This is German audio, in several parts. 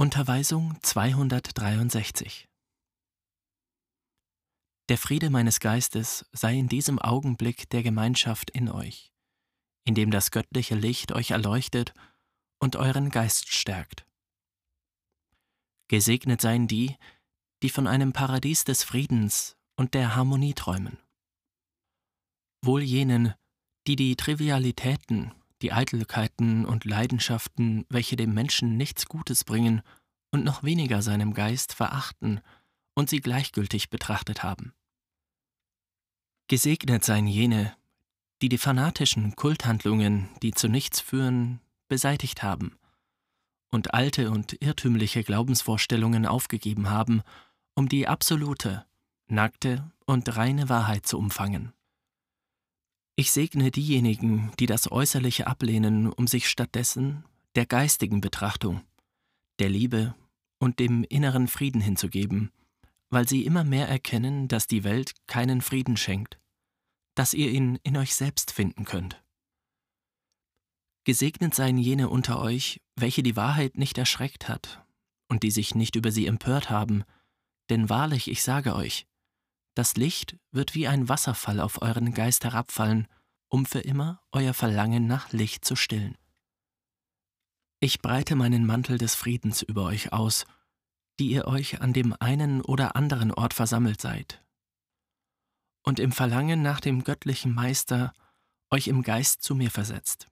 Unterweisung 263 Der Friede meines Geistes sei in diesem Augenblick der Gemeinschaft in euch, indem das göttliche Licht euch erleuchtet und euren Geist stärkt. Gesegnet seien die, die von einem Paradies des Friedens und der Harmonie träumen. Wohl jenen, die die Trivialitäten, die Eitelkeiten und Leidenschaften, welche dem Menschen nichts Gutes bringen und noch weniger seinem Geist verachten und sie gleichgültig betrachtet haben. Gesegnet seien jene, die die fanatischen Kulthandlungen, die zu nichts führen, beseitigt haben und alte und irrtümliche Glaubensvorstellungen aufgegeben haben, um die absolute, nackte und reine Wahrheit zu umfangen. Ich segne diejenigen, die das Äußerliche ablehnen, um sich stattdessen der geistigen Betrachtung, der Liebe und dem inneren Frieden hinzugeben, weil sie immer mehr erkennen, dass die Welt keinen Frieden schenkt, dass ihr ihn in euch selbst finden könnt. Gesegnet seien jene unter euch, welche die Wahrheit nicht erschreckt hat und die sich nicht über sie empört haben, denn wahrlich, ich sage euch, das Licht wird wie ein Wasserfall auf euren Geist herabfallen, um für immer euer Verlangen nach Licht zu stillen. Ich breite meinen Mantel des Friedens über euch aus, die ihr euch an dem einen oder anderen Ort versammelt seid, und im Verlangen nach dem göttlichen Meister euch im Geist zu mir versetzt.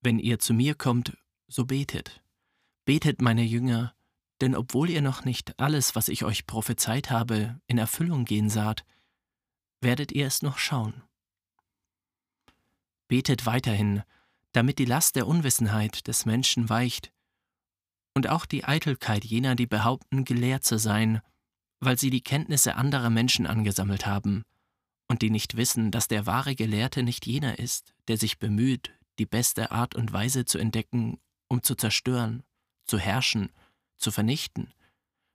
Wenn ihr zu mir kommt, so betet, betet, meine Jünger, denn obwohl ihr noch nicht alles, was ich euch prophezeit habe, in Erfüllung gehen saht, werdet ihr es noch schauen. Betet weiterhin, damit die Last der Unwissenheit des Menschen weicht und auch die Eitelkeit jener, die behaupten, gelehrt zu sein, weil sie die Kenntnisse anderer Menschen angesammelt haben und die nicht wissen, dass der wahre Gelehrte nicht jener ist, der sich bemüht, die beste Art und Weise zu entdecken, um zu zerstören, zu herrschen zu vernichten,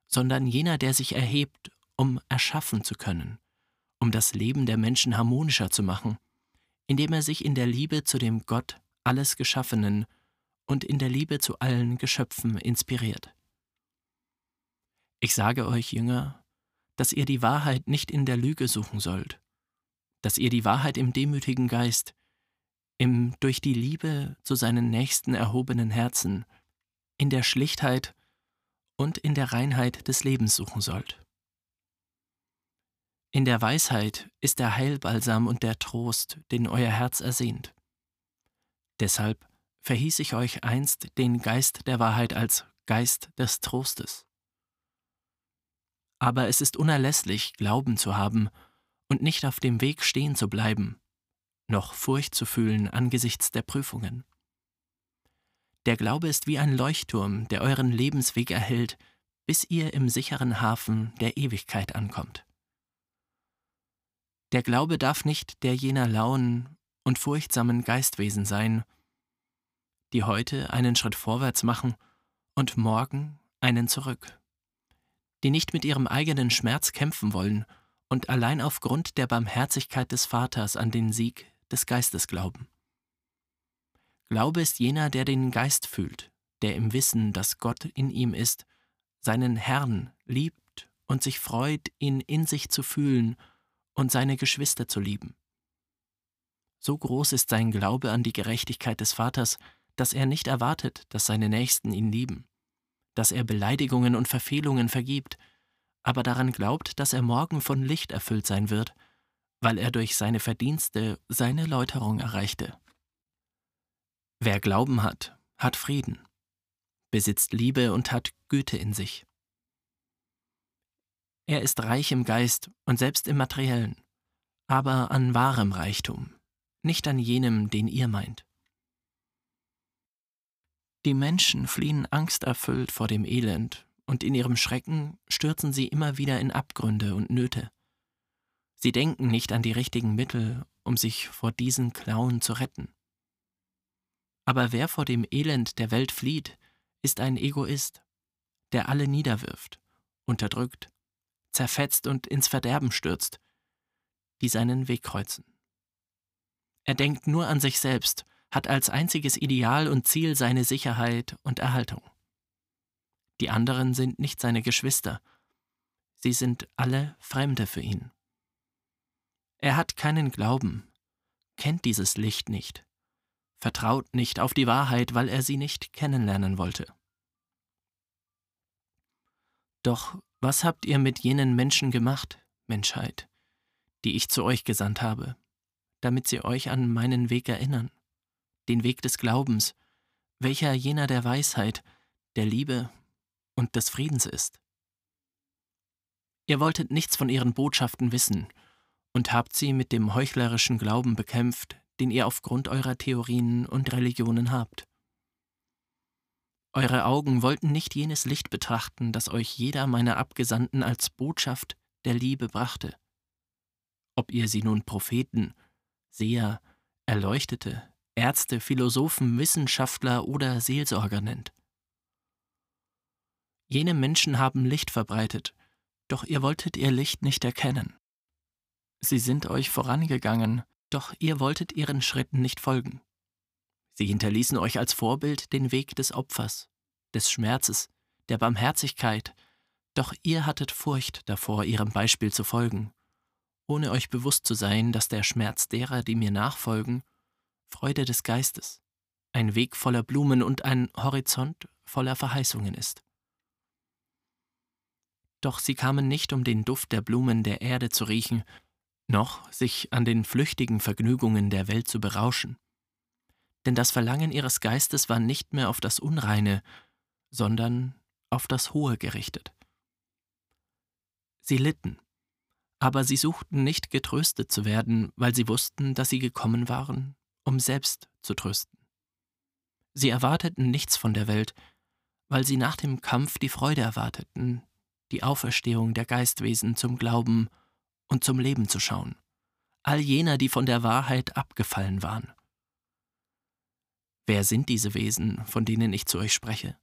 sondern jener, der sich erhebt, um erschaffen zu können, um das Leben der Menschen harmonischer zu machen, indem er sich in der Liebe zu dem Gott alles Geschaffenen und in der Liebe zu allen Geschöpfen inspiriert. Ich sage euch, Jünger, dass ihr die Wahrheit nicht in der Lüge suchen sollt, dass ihr die Wahrheit im demütigen Geist, im durch die Liebe zu seinen Nächsten erhobenen Herzen, in der Schlichtheit und in der Reinheit des Lebens suchen sollt. In der Weisheit ist der Heilbalsam und der Trost, den euer Herz ersehnt. Deshalb verhieß ich euch einst den Geist der Wahrheit als Geist des Trostes. Aber es ist unerlässlich, Glauben zu haben und nicht auf dem Weg stehen zu bleiben, noch Furcht zu fühlen angesichts der Prüfungen. Der Glaube ist wie ein Leuchtturm, der euren Lebensweg erhält, bis ihr im sicheren Hafen der Ewigkeit ankommt. Der Glaube darf nicht der jener lauen und furchtsamen Geistwesen sein, die heute einen Schritt vorwärts machen und morgen einen zurück, die nicht mit ihrem eigenen Schmerz kämpfen wollen und allein aufgrund der Barmherzigkeit des Vaters an den Sieg des Geistes glauben. Glaube ist jener, der den Geist fühlt, der im Wissen, dass Gott in ihm ist, seinen Herrn liebt und sich freut, ihn in sich zu fühlen und seine Geschwister zu lieben. So groß ist sein Glaube an die Gerechtigkeit des Vaters, dass er nicht erwartet, dass seine Nächsten ihn lieben, dass er Beleidigungen und Verfehlungen vergibt, aber daran glaubt, dass er morgen von Licht erfüllt sein wird, weil er durch seine Verdienste seine Läuterung erreichte. Wer Glauben hat, hat Frieden, besitzt Liebe und hat Güte in sich. Er ist reich im Geist und selbst im materiellen, aber an wahrem Reichtum, nicht an jenem, den ihr meint. Die Menschen fliehen angsterfüllt vor dem Elend, und in ihrem Schrecken stürzen sie immer wieder in Abgründe und Nöte. Sie denken nicht an die richtigen Mittel, um sich vor diesen Klauen zu retten. Aber wer vor dem Elend der Welt flieht, ist ein Egoist, der alle niederwirft, unterdrückt, zerfetzt und ins Verderben stürzt, die seinen Weg kreuzen. Er denkt nur an sich selbst, hat als einziges Ideal und Ziel seine Sicherheit und Erhaltung. Die anderen sind nicht seine Geschwister. Sie sind alle Fremde für ihn. Er hat keinen Glauben, kennt dieses Licht nicht, vertraut nicht auf die Wahrheit, weil er sie nicht kennenlernen wollte. Doch was habt ihr mit jenen Menschen gemacht, Menschheit, die ich zu euch gesandt habe, damit sie euch an meinen Weg erinnern, den Weg des Glaubens, welcher jener der Weisheit, der Liebe und des Friedens ist? Ihr wolltet nichts von ihren Botschaften wissen und habt sie mit dem heuchlerischen Glauben bekämpft, den ihr aufgrund eurer Theorien und Religionen habt. Eure Augen wollten nicht jenes Licht betrachten, das euch jeder meiner Abgesandten als Botschaft der Liebe brachte. Ob ihr sie nun Propheten, Seher, Erleuchtete, Ärzte, Philosophen, Wissenschaftler oder Seelsorger nennt. Jene Menschen haben Licht verbreitet, doch ihr wolltet ihr Licht nicht erkennen. Sie sind euch vorangegangen, doch ihr wolltet ihren Schritten nicht folgen. Sie hinterließen euch als Vorbild den Weg des Opfers, des Schmerzes, der Barmherzigkeit, doch ihr hattet Furcht davor, ihrem Beispiel zu folgen, ohne euch bewusst zu sein, dass der Schmerz derer, die mir nachfolgen, Freude des Geistes, ein Weg voller Blumen und ein Horizont voller Verheißungen ist. Doch sie kamen nicht, um den Duft der Blumen der Erde zu riechen, noch sich an den flüchtigen Vergnügungen der Welt zu berauschen denn das Verlangen ihres Geistes war nicht mehr auf das Unreine, sondern auf das Hohe gerichtet. Sie litten, aber sie suchten nicht getröstet zu werden, weil sie wussten, dass sie gekommen waren, um selbst zu trösten. Sie erwarteten nichts von der Welt, weil sie nach dem Kampf die Freude erwarteten, die Auferstehung der Geistwesen zum Glauben und zum Leben zu schauen, all jener, die von der Wahrheit abgefallen waren. Wer sind diese Wesen, von denen ich zu euch spreche?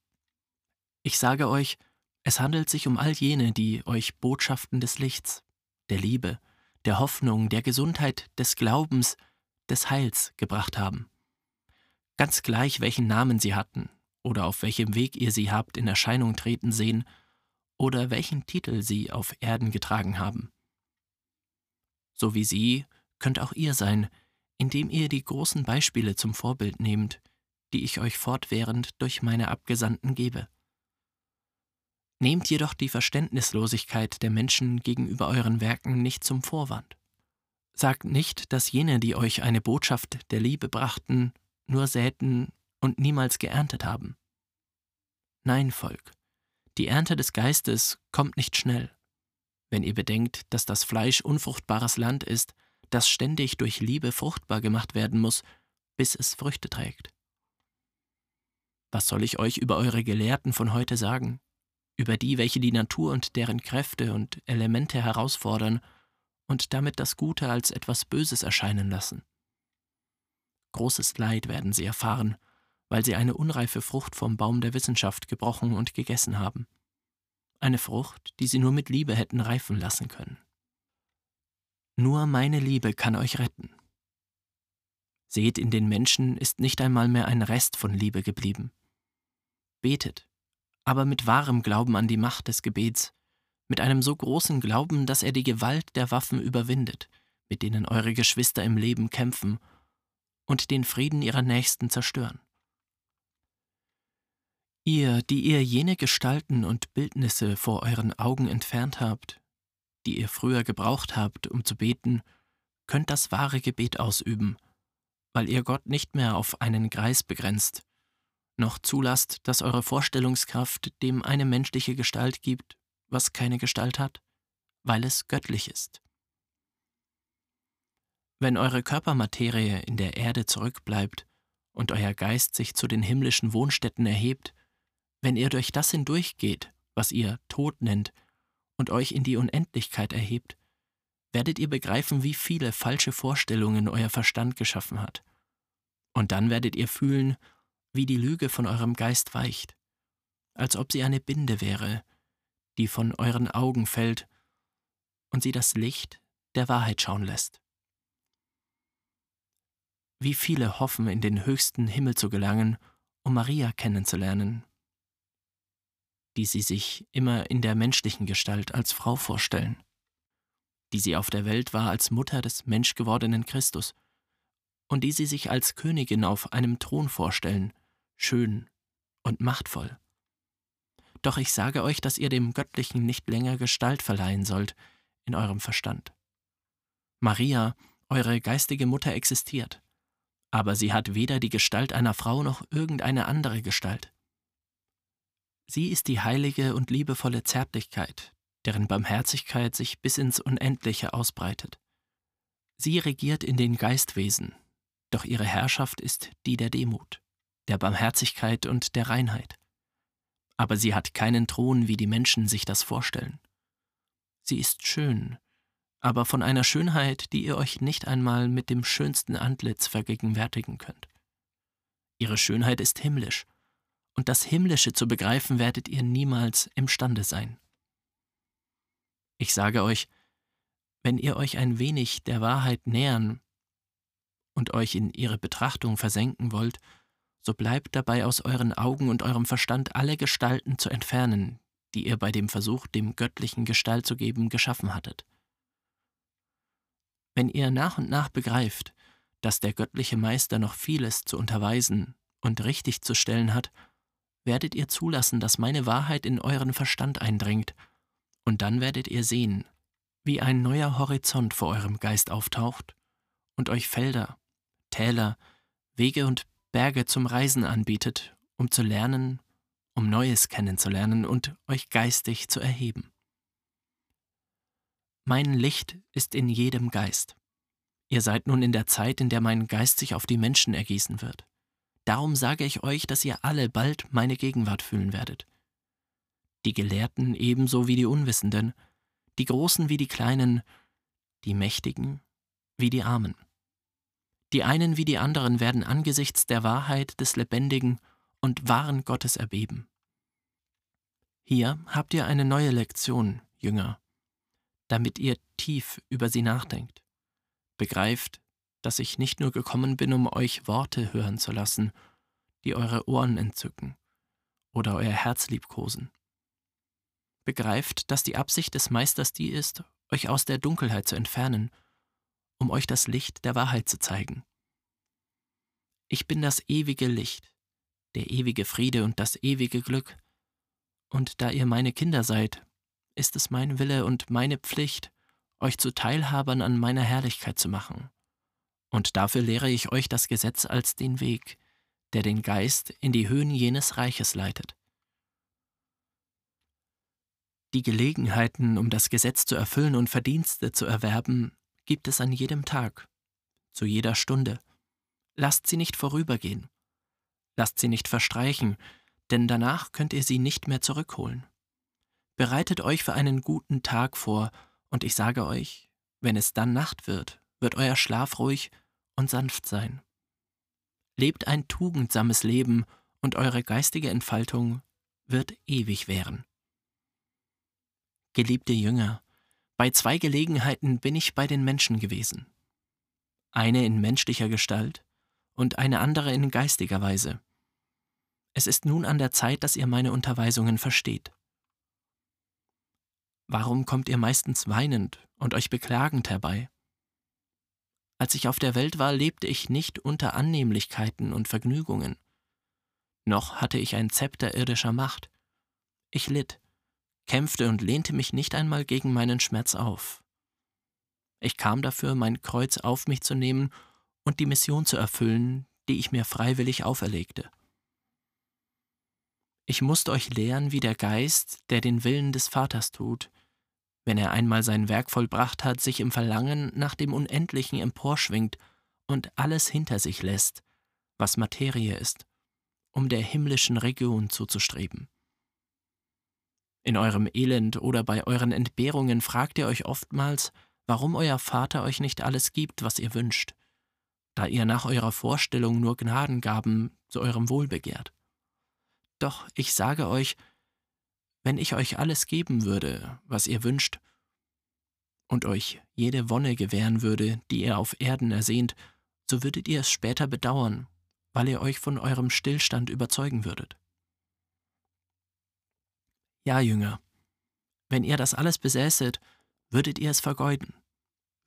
Ich sage euch, es handelt sich um all jene, die euch Botschaften des Lichts, der Liebe, der Hoffnung, der Gesundheit, des Glaubens, des Heils gebracht haben. Ganz gleich, welchen Namen sie hatten oder auf welchem Weg ihr sie habt in Erscheinung treten sehen oder welchen Titel sie auf Erden getragen haben. So wie sie könnt auch ihr sein, indem ihr die großen Beispiele zum Vorbild nehmt, die ich euch fortwährend durch meine Abgesandten gebe. Nehmt jedoch die Verständnislosigkeit der Menschen gegenüber euren Werken nicht zum Vorwand. Sagt nicht, dass jene, die euch eine Botschaft der Liebe brachten, nur säten und niemals geerntet haben. Nein, Volk, die Ernte des Geistes kommt nicht schnell. Wenn ihr bedenkt, dass das Fleisch unfruchtbares Land ist, das ständig durch Liebe fruchtbar gemacht werden muss, bis es Früchte trägt. Was soll ich euch über eure Gelehrten von heute sagen? Über die, welche die Natur und deren Kräfte und Elemente herausfordern und damit das Gute als etwas Böses erscheinen lassen. Großes Leid werden sie erfahren, weil sie eine unreife Frucht vom Baum der Wissenschaft gebrochen und gegessen haben. Eine Frucht, die sie nur mit Liebe hätten reifen lassen können. Nur meine Liebe kann euch retten. Seht, in den Menschen ist nicht einmal mehr ein Rest von Liebe geblieben. Betet, aber mit wahrem Glauben an die Macht des Gebets, mit einem so großen Glauben, dass er die Gewalt der Waffen überwindet, mit denen eure Geschwister im Leben kämpfen und den Frieden ihrer Nächsten zerstören. Ihr, die ihr jene Gestalten und Bildnisse vor euren Augen entfernt habt, die ihr früher gebraucht habt, um zu beten, könnt das wahre Gebet ausüben, weil ihr Gott nicht mehr auf einen Greis begrenzt, noch zulasst, dass eure Vorstellungskraft dem eine menschliche Gestalt gibt, was keine Gestalt hat, weil es göttlich ist. Wenn eure Körpermaterie in der Erde zurückbleibt und euer Geist sich zu den himmlischen Wohnstätten erhebt, wenn ihr durch das hindurchgeht, was ihr Tod nennt, und euch in die Unendlichkeit erhebt, werdet ihr begreifen, wie viele falsche Vorstellungen euer Verstand geschaffen hat. Und dann werdet ihr fühlen, wie die Lüge von eurem Geist weicht, als ob sie eine Binde wäre, die von euren Augen fällt und sie das Licht der Wahrheit schauen lässt. Wie viele hoffen, in den höchsten Himmel zu gelangen, um Maria kennenzulernen, die sie sich immer in der menschlichen Gestalt als Frau vorstellen, die sie auf der Welt war als Mutter des menschgewordenen Christus, und die sie sich als Königin auf einem Thron vorstellen, schön und machtvoll. Doch ich sage euch, dass ihr dem Göttlichen nicht länger Gestalt verleihen sollt in eurem Verstand. Maria, eure geistige Mutter, existiert, aber sie hat weder die Gestalt einer Frau noch irgendeine andere Gestalt. Sie ist die heilige und liebevolle Zärtlichkeit, deren Barmherzigkeit sich bis ins Unendliche ausbreitet. Sie regiert in den Geistwesen, doch ihre Herrschaft ist die der Demut, der Barmherzigkeit und der Reinheit. Aber sie hat keinen Thron, wie die Menschen sich das vorstellen. Sie ist schön, aber von einer Schönheit, die ihr euch nicht einmal mit dem schönsten Antlitz vergegenwärtigen könnt. Ihre Schönheit ist himmlisch, und das Himmlische zu begreifen werdet ihr niemals imstande sein. Ich sage euch, wenn ihr euch ein wenig der Wahrheit nähern und euch in ihre Betrachtung versenken wollt, so bleibt dabei aus euren Augen und eurem Verstand alle Gestalten zu entfernen, die ihr bei dem Versuch, dem Göttlichen Gestalt zu geben, geschaffen hattet. Wenn ihr nach und nach begreift, dass der göttliche Meister noch vieles zu unterweisen und richtig zu stellen hat, werdet ihr zulassen, dass meine Wahrheit in euren Verstand eindringt, und dann werdet ihr sehen, wie ein neuer Horizont vor eurem Geist auftaucht und euch Felder, Täler, Wege und Berge zum Reisen anbietet, um zu lernen, um Neues kennenzulernen und euch geistig zu erheben. Mein Licht ist in jedem Geist. Ihr seid nun in der Zeit, in der mein Geist sich auf die Menschen ergießen wird. Darum sage ich euch, dass ihr alle bald meine Gegenwart fühlen werdet. Die Gelehrten ebenso wie die Unwissenden, die Großen wie die Kleinen, die Mächtigen wie die Armen. Die einen wie die anderen werden angesichts der Wahrheit des lebendigen und wahren Gottes erbeben. Hier habt ihr eine neue Lektion, Jünger, damit ihr tief über sie nachdenkt. Begreift, dass ich nicht nur gekommen bin, um euch Worte hören zu lassen, die eure Ohren entzücken oder euer Herz liebkosen. Begreift, dass die Absicht des Meisters die ist, euch aus der Dunkelheit zu entfernen um euch das Licht der Wahrheit zu zeigen. Ich bin das ewige Licht, der ewige Friede und das ewige Glück, und da ihr meine Kinder seid, ist es mein Wille und meine Pflicht, euch zu Teilhabern an meiner Herrlichkeit zu machen. Und dafür lehre ich euch das Gesetz als den Weg, der den Geist in die Höhen jenes Reiches leitet. Die Gelegenheiten, um das Gesetz zu erfüllen und Verdienste zu erwerben, gibt es an jedem Tag, zu jeder Stunde. Lasst sie nicht vorübergehen. Lasst sie nicht verstreichen, denn danach könnt ihr sie nicht mehr zurückholen. Bereitet euch für einen guten Tag vor, und ich sage euch, wenn es dann Nacht wird, wird euer Schlaf ruhig und sanft sein. Lebt ein tugendsames Leben, und eure geistige Entfaltung wird ewig währen. Geliebte Jünger, bei zwei Gelegenheiten bin ich bei den Menschen gewesen. Eine in menschlicher Gestalt und eine andere in geistiger Weise. Es ist nun an der Zeit, dass ihr meine Unterweisungen versteht. Warum kommt ihr meistens weinend und euch beklagend herbei? Als ich auf der Welt war, lebte ich nicht unter Annehmlichkeiten und Vergnügungen. Noch hatte ich ein Zepter irdischer Macht. Ich litt, kämpfte und lehnte mich nicht einmal gegen meinen Schmerz auf. Ich kam dafür, mein Kreuz auf mich zu nehmen und die Mission zu erfüllen, die ich mir freiwillig auferlegte. Ich musste euch lehren, wie der Geist, der den Willen des Vaters tut, wenn er einmal sein Werk vollbracht hat, sich im Verlangen nach dem Unendlichen emporschwingt und alles hinter sich lässt, was Materie ist, um der himmlischen Region zuzustreben. In eurem Elend oder bei euren Entbehrungen fragt ihr euch oftmals, warum euer Vater euch nicht alles gibt, was ihr wünscht, da ihr nach eurer Vorstellung nur Gnadengaben zu eurem Wohl begehrt. Doch ich sage euch, wenn ich euch alles geben würde, was ihr wünscht, und euch jede Wonne gewähren würde, die ihr auf Erden ersehnt, so würdet ihr es später bedauern, weil ihr euch von eurem Stillstand überzeugen würdet. Ja, Jünger, wenn ihr das alles besäßet, würdet ihr es vergeuden,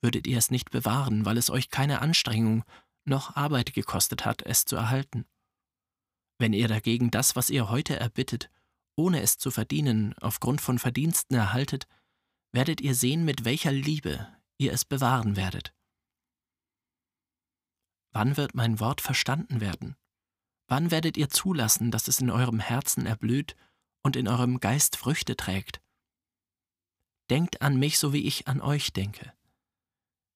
würdet ihr es nicht bewahren, weil es euch keine Anstrengung noch Arbeit gekostet hat, es zu erhalten. Wenn ihr dagegen das, was ihr heute erbittet, ohne es zu verdienen, aufgrund von Verdiensten erhaltet, werdet ihr sehen, mit welcher Liebe ihr es bewahren werdet. Wann wird mein Wort verstanden werden? Wann werdet ihr zulassen, dass es in eurem Herzen erblüht und in eurem Geist Früchte trägt? Denkt an mich, so wie ich an euch denke.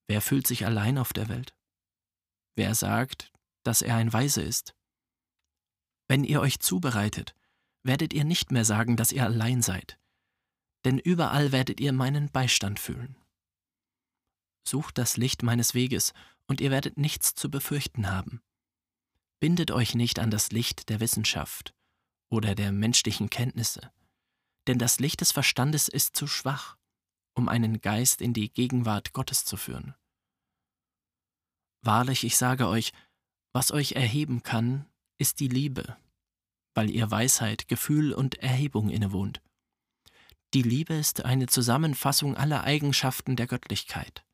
Wer fühlt sich allein auf der Welt? Wer sagt, dass er ein Weise ist? Wenn ihr euch zubereitet, werdet ihr nicht mehr sagen, dass ihr allein seid, denn überall werdet ihr meinen Beistand fühlen. Sucht das Licht meines Weges, und ihr werdet nichts zu befürchten haben. Bindet euch nicht an das Licht der Wissenschaft oder der menschlichen Kenntnisse, denn das Licht des Verstandes ist zu schwach, um einen Geist in die Gegenwart Gottes zu führen. Wahrlich, ich sage euch, was euch erheben kann, ist die Liebe, weil ihr Weisheit, Gefühl und Erhebung innewohnt. Die Liebe ist eine Zusammenfassung aller Eigenschaften der Göttlichkeit,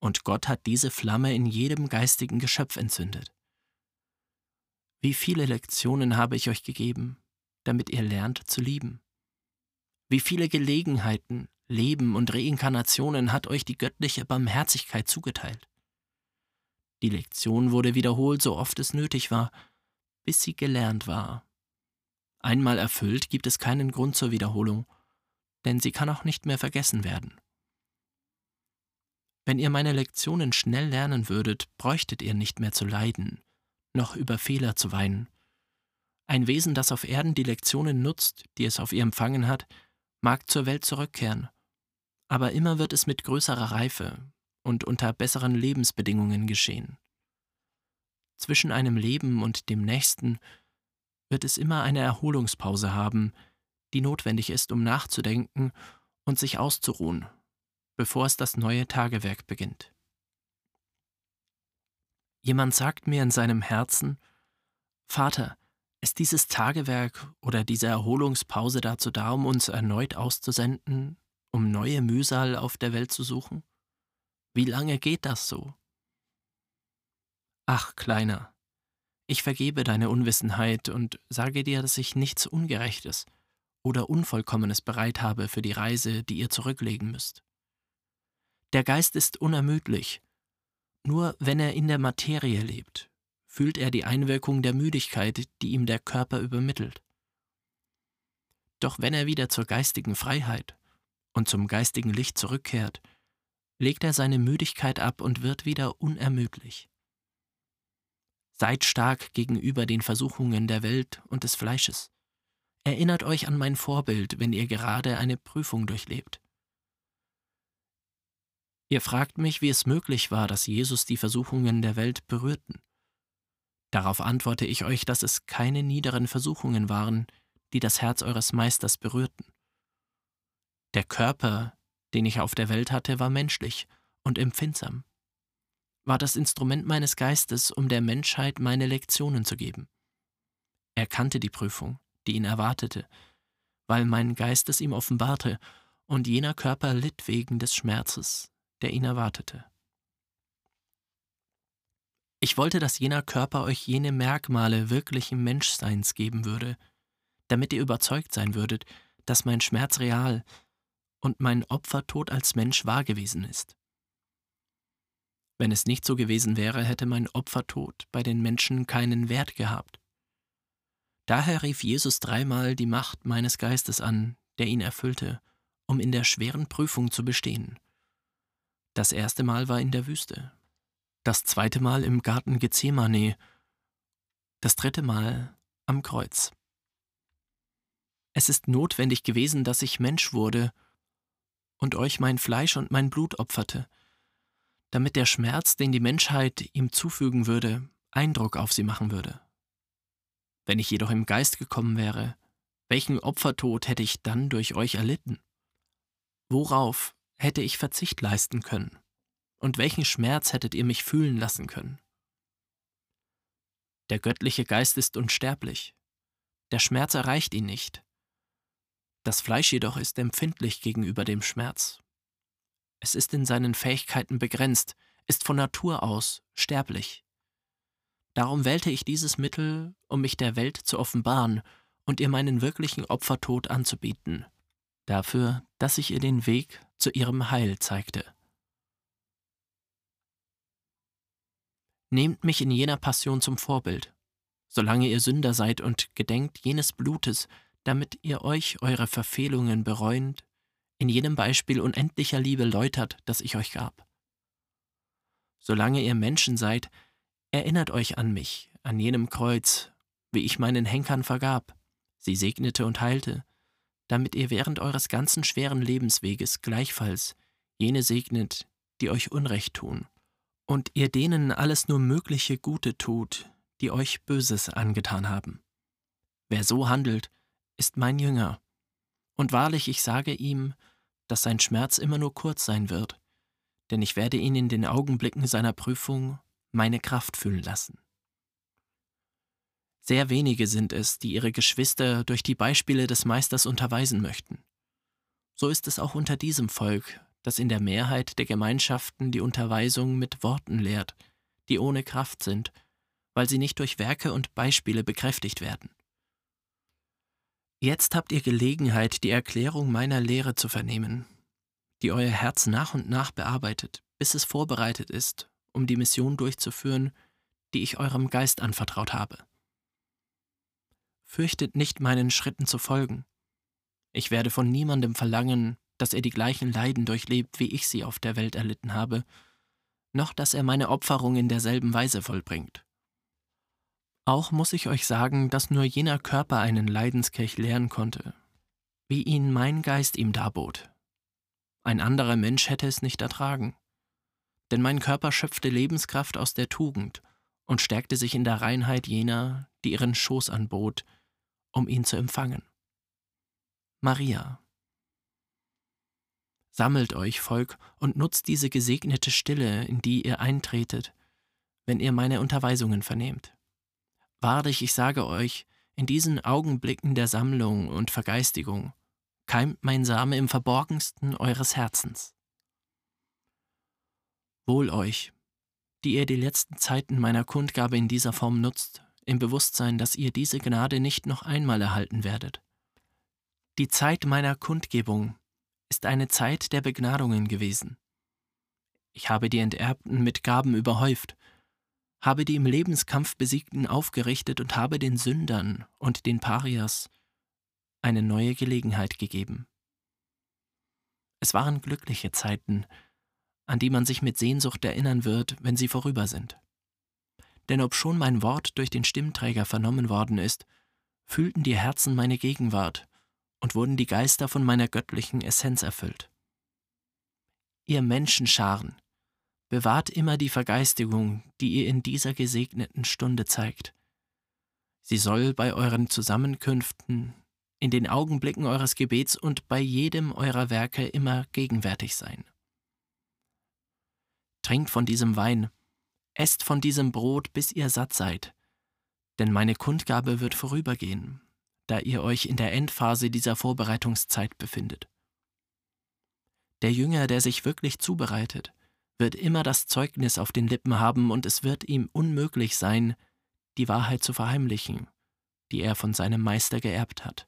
und Gott hat diese Flamme in jedem geistigen Geschöpf entzündet. Wie viele Lektionen habe ich euch gegeben, damit ihr lernt zu lieben? Wie viele Gelegenheiten, Leben und Reinkarnationen hat euch die göttliche Barmherzigkeit zugeteilt? Die Lektion wurde wiederholt, so oft es nötig war, bis sie gelernt war. Einmal erfüllt gibt es keinen Grund zur Wiederholung, denn sie kann auch nicht mehr vergessen werden. Wenn ihr meine Lektionen schnell lernen würdet, bräuchtet ihr nicht mehr zu leiden, noch über Fehler zu weinen. Ein Wesen, das auf Erden die Lektionen nutzt, die es auf ihr empfangen hat, mag zur Welt zurückkehren, aber immer wird es mit größerer Reife und unter besseren Lebensbedingungen geschehen. Zwischen einem Leben und dem nächsten wird es immer eine Erholungspause haben, die notwendig ist, um nachzudenken und sich auszuruhen, bevor es das neue Tagewerk beginnt. Jemand sagt mir in seinem Herzen, Vater, ist dieses Tagewerk oder diese Erholungspause dazu da, um uns erneut auszusenden, um neue Mühsal auf der Welt zu suchen? Wie lange geht das so? Ach, Kleiner, ich vergebe deine Unwissenheit und sage dir, dass ich nichts Ungerechtes oder Unvollkommenes bereit habe für die Reise, die ihr zurücklegen müsst. Der Geist ist unermüdlich, nur wenn er in der Materie lebt, fühlt er die Einwirkung der Müdigkeit, die ihm der Körper übermittelt. Doch wenn er wieder zur geistigen Freiheit und zum geistigen Licht zurückkehrt, legt er seine Müdigkeit ab und wird wieder unermüdlich. Seid stark gegenüber den Versuchungen der Welt und des Fleisches. Erinnert euch an mein Vorbild, wenn ihr gerade eine Prüfung durchlebt. Ihr fragt mich, wie es möglich war, dass Jesus die Versuchungen der Welt berührten. Darauf antworte ich euch, dass es keine niederen Versuchungen waren, die das Herz eures Meisters berührten. Der Körper, den ich auf der Welt hatte, war menschlich und empfindsam war das Instrument meines Geistes, um der Menschheit meine Lektionen zu geben. Er kannte die Prüfung, die ihn erwartete, weil mein Geist es ihm offenbarte, und jener Körper litt wegen des Schmerzes, der ihn erwartete. Ich wollte, dass jener Körper euch jene Merkmale wirklichen Menschseins geben würde, damit ihr überzeugt sein würdet, dass mein Schmerz real und mein Opfertod als Mensch wahr gewesen ist. Wenn es nicht so gewesen wäre, hätte mein Opfertod bei den Menschen keinen Wert gehabt. Daher rief Jesus dreimal die Macht meines Geistes an, der ihn erfüllte, um in der schweren Prüfung zu bestehen. Das erste Mal war in der Wüste, das zweite Mal im Garten Gethsemane, das dritte Mal am Kreuz. Es ist notwendig gewesen, dass ich Mensch wurde und euch mein Fleisch und mein Blut opferte, damit der Schmerz, den die Menschheit ihm zufügen würde, Eindruck auf sie machen würde. Wenn ich jedoch im Geist gekommen wäre, welchen Opfertod hätte ich dann durch euch erlitten? Worauf hätte ich Verzicht leisten können? Und welchen Schmerz hättet ihr mich fühlen lassen können? Der göttliche Geist ist unsterblich. Der Schmerz erreicht ihn nicht. Das Fleisch jedoch ist empfindlich gegenüber dem Schmerz. Es ist in seinen Fähigkeiten begrenzt, ist von Natur aus sterblich. Darum wählte ich dieses Mittel, um mich der Welt zu offenbaren und ihr meinen wirklichen Opfertod anzubieten, dafür, dass ich ihr den Weg zu ihrem Heil zeigte. Nehmt mich in jener Passion zum Vorbild, solange ihr Sünder seid und gedenkt jenes Blutes, damit ihr euch eure Verfehlungen bereuend, in jenem Beispiel unendlicher Liebe läutert, das ich euch gab. Solange ihr Menschen seid, erinnert euch an mich, an jenem Kreuz, wie ich meinen Henkern vergab, sie segnete und heilte, damit ihr während eures ganzen schweren Lebensweges gleichfalls jene segnet, die euch Unrecht tun, und ihr denen alles nur mögliche Gute tut, die euch Böses angetan haben. Wer so handelt, ist mein Jünger. Und wahrlich, ich sage ihm, dass sein Schmerz immer nur kurz sein wird, denn ich werde ihn in den Augenblicken seiner Prüfung meine Kraft fühlen lassen. Sehr wenige sind es, die ihre Geschwister durch die Beispiele des Meisters unterweisen möchten. So ist es auch unter diesem Volk, das in der Mehrheit der Gemeinschaften die Unterweisung mit Worten lehrt, die ohne Kraft sind, weil sie nicht durch Werke und Beispiele bekräftigt werden. Jetzt habt ihr Gelegenheit, die Erklärung meiner Lehre zu vernehmen, die euer Herz nach und nach bearbeitet, bis es vorbereitet ist, um die Mission durchzuführen, die ich eurem Geist anvertraut habe. Fürchtet nicht, meinen Schritten zu folgen. Ich werde von niemandem verlangen, dass er die gleichen Leiden durchlebt, wie ich sie auf der Welt erlitten habe, noch dass er meine Opferung in derselben Weise vollbringt. Auch muss ich euch sagen, dass nur jener Körper einen Leidenskelch leeren konnte, wie ihn mein Geist ihm darbot. Ein anderer Mensch hätte es nicht ertragen. Denn mein Körper schöpfte Lebenskraft aus der Tugend und stärkte sich in der Reinheit jener, die ihren Schoß anbot, um ihn zu empfangen. Maria. Sammelt euch, Volk, und nutzt diese gesegnete Stille, in die ihr eintretet, wenn ihr meine Unterweisungen vernehmt. Wahrlich, ich sage euch, in diesen Augenblicken der Sammlung und Vergeistigung keimt mein Same im verborgensten eures Herzens. Wohl euch, die ihr die letzten Zeiten meiner Kundgabe in dieser Form nutzt, im Bewusstsein, dass ihr diese Gnade nicht noch einmal erhalten werdet. Die Zeit meiner Kundgebung ist eine Zeit der Begnadungen gewesen. Ich habe die Enterbten mit Gaben überhäuft habe die im Lebenskampf Besiegten aufgerichtet und habe den Sündern und den Parias eine neue Gelegenheit gegeben. Es waren glückliche Zeiten, an die man sich mit Sehnsucht erinnern wird, wenn sie vorüber sind. Denn obschon mein Wort durch den Stimmträger vernommen worden ist, fühlten die Herzen meine Gegenwart und wurden die Geister von meiner göttlichen Essenz erfüllt. Ihr Menschenscharen, Bewahrt immer die Vergeistigung, die ihr in dieser gesegneten Stunde zeigt. Sie soll bei euren Zusammenkünften, in den Augenblicken eures Gebets und bei jedem eurer Werke immer gegenwärtig sein. Trinkt von diesem Wein, esst von diesem Brot, bis ihr satt seid, denn meine Kundgabe wird vorübergehen, da ihr euch in der Endphase dieser Vorbereitungszeit befindet. Der Jünger, der sich wirklich zubereitet, wird immer das Zeugnis auf den Lippen haben und es wird ihm unmöglich sein, die Wahrheit zu verheimlichen, die er von seinem Meister geerbt hat.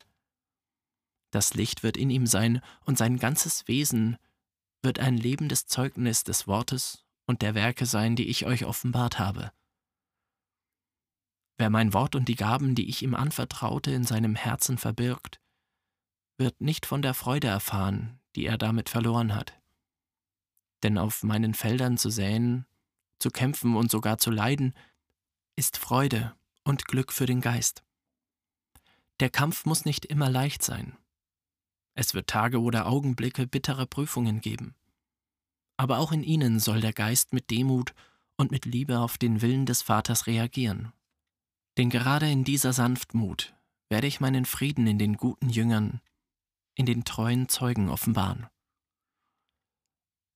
Das Licht wird in ihm sein und sein ganzes Wesen wird ein lebendes Zeugnis des Wortes und der Werke sein, die ich euch offenbart habe. Wer mein Wort und die Gaben, die ich ihm anvertraute, in seinem Herzen verbirgt, wird nicht von der Freude erfahren, die er damit verloren hat denn auf meinen Feldern zu säen, zu kämpfen und sogar zu leiden, ist Freude und Glück für den Geist. Der Kampf muss nicht immer leicht sein. Es wird Tage oder Augenblicke bitterer Prüfungen geben. Aber auch in ihnen soll der Geist mit Demut und mit Liebe auf den Willen des Vaters reagieren. Denn gerade in dieser Sanftmut werde ich meinen Frieden in den guten Jüngern, in den treuen Zeugen offenbaren.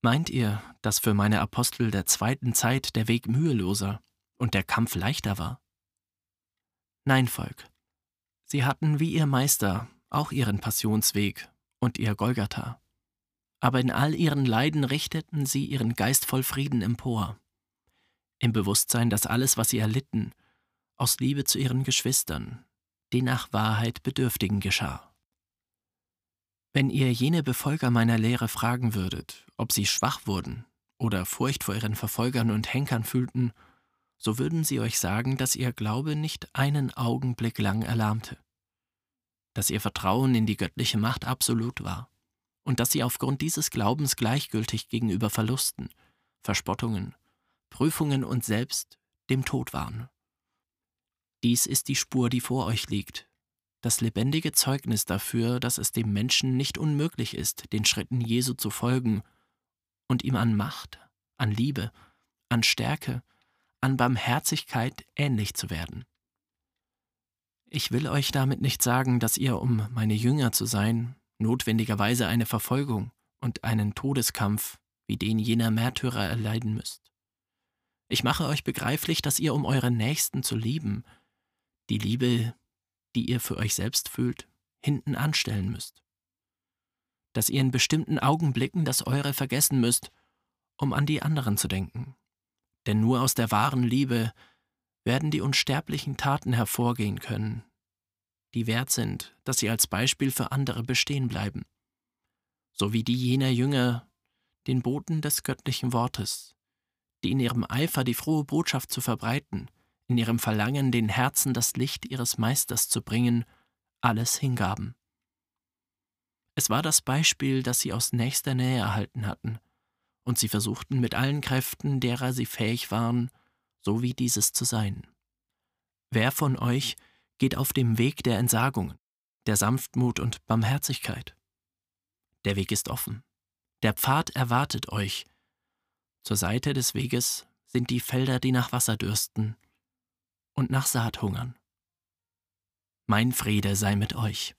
Meint ihr, dass für meine Apostel der zweiten Zeit der Weg müheloser und der Kampf leichter war? Nein, Volk. Sie hatten wie ihr Meister auch ihren Passionsweg und ihr Golgatha. Aber in all ihren Leiden richteten sie ihren Geist voll Frieden empor, im Bewusstsein, dass alles, was sie erlitten, aus Liebe zu ihren Geschwistern, den nach Wahrheit Bedürftigen geschah. Wenn ihr jene Befolger meiner Lehre fragen würdet, ob sie schwach wurden oder Furcht vor ihren Verfolgern und Henkern fühlten, so würden sie euch sagen, dass ihr Glaube nicht einen Augenblick lang erlahmte, dass ihr Vertrauen in die göttliche Macht absolut war und dass sie aufgrund dieses Glaubens gleichgültig gegenüber Verlusten, Verspottungen, Prüfungen und selbst dem Tod waren. Dies ist die Spur, die vor euch liegt, das lebendige Zeugnis dafür, dass es dem Menschen nicht unmöglich ist, den Schritten Jesu zu folgen und ihm an Macht, an Liebe, an Stärke, an Barmherzigkeit ähnlich zu werden. Ich will euch damit nicht sagen, dass ihr, um meine Jünger zu sein, notwendigerweise eine Verfolgung und einen Todeskampf wie den jener Märtyrer erleiden müsst. Ich mache euch begreiflich, dass ihr, um euren Nächsten zu lieben, die Liebe, die ihr für euch selbst fühlt, hinten anstellen müsst. Dass ihr in bestimmten Augenblicken das Eure vergessen müsst, um an die anderen zu denken denn nur aus der wahren Liebe werden die unsterblichen Taten hervorgehen können, die wert sind, dass sie als Beispiel für andere bestehen bleiben, so wie die jener Jünger, den Boten des göttlichen Wortes, die in ihrem Eifer die frohe Botschaft zu verbreiten, in ihrem Verlangen, den Herzen das Licht ihres Meisters zu bringen, alles hingaben. Es war das Beispiel, das sie aus nächster Nähe erhalten hatten, und sie versuchten mit allen Kräften, derer sie fähig waren, so wie dieses zu sein. Wer von euch geht auf dem Weg der Entsagung, der Sanftmut und Barmherzigkeit? Der Weg ist offen. Der Pfad erwartet euch. Zur Seite des Weges sind die Felder, die nach Wasser dürsten und nach Saat hungern. Mein Friede sei mit euch.